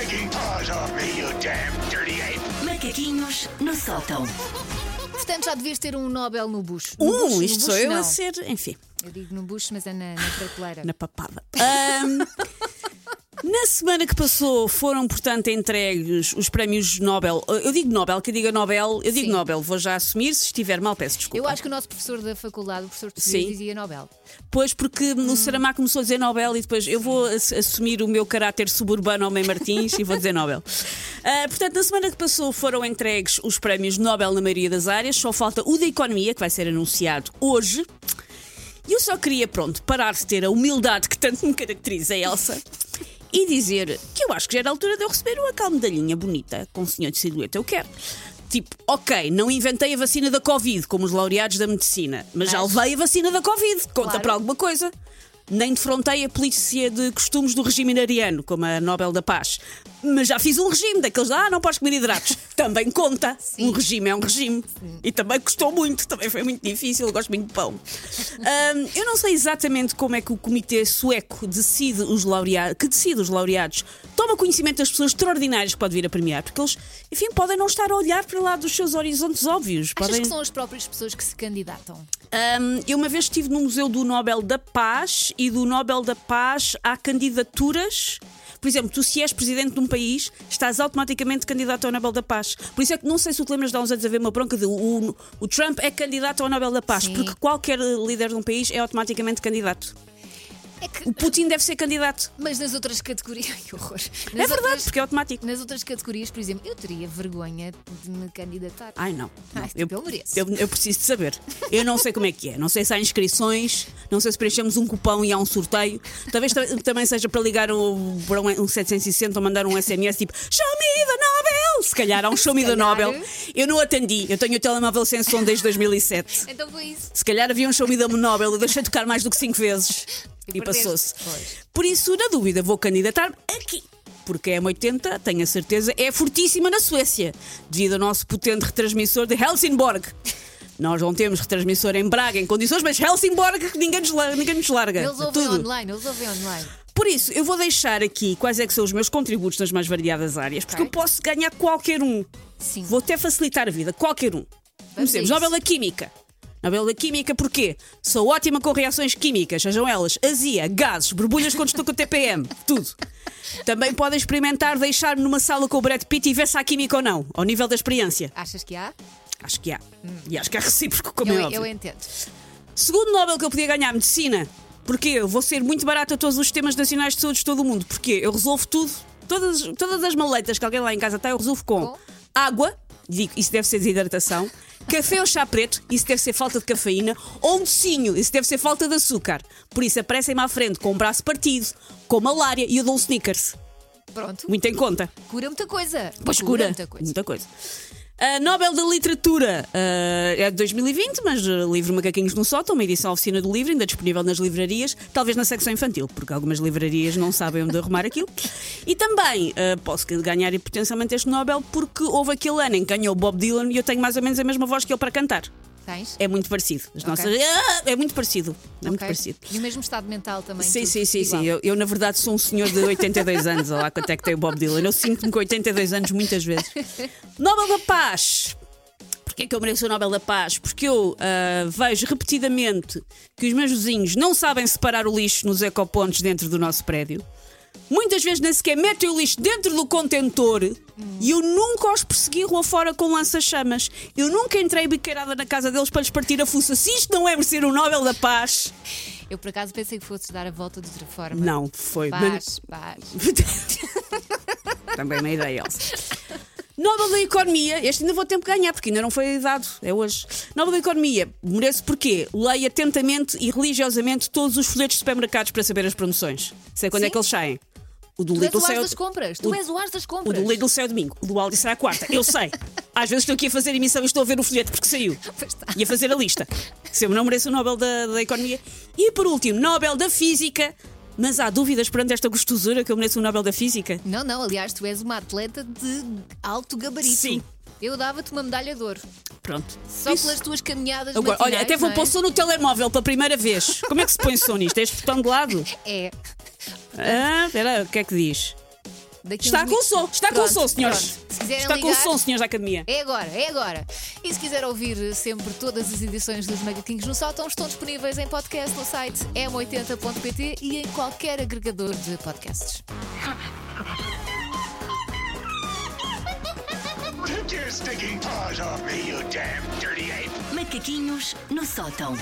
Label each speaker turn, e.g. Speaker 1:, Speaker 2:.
Speaker 1: stinking paws off me, you damn dirty ape!
Speaker 2: Macaquinhos no sótão.
Speaker 3: Portanto, já devias ter um Nobel no bucho. No
Speaker 4: Um,
Speaker 3: bucho, no
Speaker 4: isto sou
Speaker 3: bucho,
Speaker 4: eu
Speaker 3: não.
Speaker 4: a ser, enfim,
Speaker 3: Eu digo no bucho, mas é na, na prateleira.
Speaker 4: na papada. Ahm, na semana que passou foram, portanto, entregues os prémios Nobel. Eu digo Nobel, que eu diga Nobel, eu digo
Speaker 3: Sim.
Speaker 4: Nobel, vou já assumir. Se estiver mal, peço desculpa.
Speaker 3: Eu acho que o nosso professor da faculdade, o professor
Speaker 4: Sim.
Speaker 3: dizia Nobel.
Speaker 4: Pois, porque no Saramago começou a dizer Nobel e depois eu vou ass- assumir o meu caráter suburbano Homem Martins e vou dizer Nobel. Ah, portanto, na semana que passou foram entregues os prémios Nobel na maioria das áreas, só falta o da Economia, que vai ser anunciado hoje. E eu só queria, pronto, parar de ter a humildade que tanto me caracteriza, Elsa, e dizer que eu acho que já era a altura de eu receber uma tal medalhinha bonita com o senhor de silhueta. Eu quero. Tipo, ok, não inventei a vacina da Covid, como os laureados da medicina, mas, já
Speaker 3: Mas-
Speaker 4: levei a vacina da Covid. Conta
Speaker 3: Claro.
Speaker 4: para alguma coisa. Nem defrontei a polícia de costumes do regime iraniano, como a Nobel da Paz. Mas já fiz um regime daqueles, ah, não podes comer hidratos. também conta. Um regime é um regime. E também custou muito, também foi muito difícil, eu gosto muito de pão. Ahm, eu não sei exatamente como é que o comitê sueco decide os laureados, que decide os laureados, toma conhecimento das pessoas extraordinárias que pode vir a premiar, porque eles, enfim, podem não estar a olhar para lá dos seus horizontes óbvios.
Speaker 3: Achas
Speaker 4: podem...
Speaker 3: que são as próprias pessoas que se candidatam?
Speaker 4: Um, eu uma vez estive no Museu do Nobel da Paz e do Nobel da Paz há candidaturas. Por exemplo, tu se és presidente de um país, estás automaticamente candidato ao Nobel da Paz. Por isso é que não sei se tu lembras de há uns anos haver uma bronca de o, o Trump é candidato ao Nobel da Paz,
Speaker 3: Sim.
Speaker 4: porque qualquer líder de um país é automaticamente candidato.
Speaker 3: É que,
Speaker 4: O Putin deve ser candidato.
Speaker 3: mas nas outras categorias. Ai, que horror. Nas
Speaker 4: é verdade,
Speaker 3: outras-
Speaker 4: porque é automático.
Speaker 3: Nas outras categorias, por exemplo, eu teria vergonha de me candidatar.
Speaker 4: Ai não. não.
Speaker 3: Ai, tipo, eu mereço.
Speaker 4: eu, eu preciso de saber. Eu não sei como é que é. Não sei se há inscrições, não sei se preenchemos um cupão e há um sorteio. Talvez ta- também seja para ligar o, para um, um 760 ou mandar um SMS tipo Show me the Nobel! Se calhar há um Show me the. Nobel. Eu não atendi. Eu tenho o telemóvel sem som desde 2007.
Speaker 3: Então foi isso.
Speaker 4: Se calhar havia um Show me the Nobel. Eu deixei tocar mais do que 5 vezes.
Speaker 3: E
Speaker 4: E, passou-se. Por isso, na dúvida, vou candidatar aqui. Porque a M80, tenho a certeza, é fortíssima na Suécia, devido ao nosso potente retransmissor de Helsingborg. Nós não temos retransmissor em Braga em condições, mas Helsingborg ninguém nos, lar- ninguém nos larga.
Speaker 3: Eles ouvem
Speaker 4: Tudo.
Speaker 3: online, eles ouvem online.
Speaker 4: Por isso, eu vou deixar aqui quais é que são os meus contributos nas mais variadas áreas, porque
Speaker 3: Ok.
Speaker 4: eu posso ganhar qualquer um.
Speaker 3: Sim.
Speaker 4: Vou até facilitar a vida, qualquer um. Comecemos. Nobel da Química. Nobel da Química porquê? Sou ótima com reações químicas, sejam elas azia, gases, borbulhas quando estou com TPM, tudo. Também podem experimentar deixar-me numa sala com o Brad Pitt e ver se há química ou não, ao nível da experiência.
Speaker 3: Achas que há?
Speaker 4: Acho que há. E acho que há recíproco, como é
Speaker 3: eu,
Speaker 4: óbvio.
Speaker 3: eu entendo.
Speaker 4: Segundo Nobel que eu podia ganhar, medicina. Porquê? Eu vou ser muito barato a todos os sistemas nacionais de saúde de todo o mundo. Porquê? Eu resolvo tudo. Todas, todas as maletas que alguém lá em casa tem, eu resolvo com,
Speaker 3: Com?
Speaker 4: água, digo, isso deve ser desidratação, café ou chá preto, isso deve ser falta de cafeína, ou um docinho, isso deve ser falta de açúcar. Por isso, aparecem-me à frente com um braço partido, com malária e eu dou um sneakers.
Speaker 3: Pronto.
Speaker 4: Muito em conta.
Speaker 3: Cura muita coisa.
Speaker 4: Pois cura.
Speaker 3: muita coisa.
Speaker 4: Muita coisa. A Nobel da Literatura ah, é de 2020, mas uh, livro Macaquinhos no Sótão, uma edição oficina do livro, ainda disponível nas livrarias, talvez na secção infantil, porque algumas livrarias não sabem onde arrumar aquilo. E também ah, posso ganhar potencialmente este Nobel porque houve aquele ano em que ganhou Bob Dylan e eu tenho mais ou menos a mesma voz que ele para cantar.
Speaker 3: Tens?
Speaker 4: É muito parecido. As
Speaker 3: Ok.
Speaker 4: nossas. Ah, é muito parecido. É muito
Speaker 3: Ok.
Speaker 4: parecido.
Speaker 3: E o mesmo estado mental também.
Speaker 4: Sim,
Speaker 3: tudo
Speaker 4: sim, sim,
Speaker 3: igual.
Speaker 4: sim. Eu, eu, na verdade, sou um senhor de 82 anos. Olha lá quanto é que tem o Bob Dylan. Eu sinto-me com 82 anos muitas vezes. Nobel da Paz. Porquê é que eu mereço o Nobel da Paz? Porque eu ah, vejo repetidamente que os meus vizinhos não sabem separar o lixo nos ecopontos dentro do nosso prédio. Muitas vezes nem sequer metem o lixo dentro do contentor e eu nunca os persegui rua fora com lança-chamas. Eu nunca entrei biqueirada na casa deles para lhes partir a fuça. Se isto não é merecer o Nobel da Paz,
Speaker 3: Eu por acaso pensei que fosses dar a volta de outra forma.
Speaker 4: não foi.
Speaker 3: Paz, paz.
Speaker 4: Também uma ideia, Elsa. Nobel da Economia, este ainda vou ter que ganhar, porque ainda não foi dado, é hoje. Nobel da Economia, merece porquê? Leia atentamente e religiosamente todos os folhetos de supermercados para saber as promoções. Sei quando é
Speaker 3: Sim.
Speaker 4: que eles saem. O do
Speaker 3: Tu és
Speaker 4: Lidl
Speaker 3: o
Speaker 4: sai
Speaker 3: as
Speaker 4: ao-
Speaker 3: das compras. Tu
Speaker 4: o-
Speaker 3: és o as das
Speaker 4: o
Speaker 3: compras.
Speaker 4: do Lidl sai ao domingo, o do Aldi sai à quarta. Eu sei. Às vezes estou aqui a fazer emissão e estou a ver o folheto porque saiu.
Speaker 3: Está.
Speaker 4: E a fazer a lista. Se eu não mereço o Nobel da, da Economia. E por último, Nobel da Física. Mas há dúvidas perante esta gostosura que eu mereço o Nobel da Física?
Speaker 3: Não, não, aliás, tu és uma atleta de alto gabarito.
Speaker 4: Sim.
Speaker 3: Eu dava-te uma medalha de ouro.
Speaker 4: Pronto.
Speaker 3: Só
Speaker 4: Isso-
Speaker 3: pelas tuas caminhadas
Speaker 4: Agora, olha, até vou
Speaker 3: é?
Speaker 4: pôr som no telemóvel pela primeira vez. Como é que se põe som nisto? É este botão de lado?
Speaker 3: É.
Speaker 4: Ah, espera, o que é que diz?
Speaker 3: Daqui
Speaker 4: Está com som, está com
Speaker 3: Pronto,
Speaker 4: som, senhores.
Speaker 3: Se
Speaker 4: Está com
Speaker 3: ligar,
Speaker 4: som, senhores da academia.
Speaker 3: É agora, é agora. E se quiser ouvir sempre todas as edições dos Macaquinhos no Sótão, estão disponíveis em podcast no site m80.pt e em qualquer agregador de podcasts.
Speaker 2: Macaquinhos no sótão.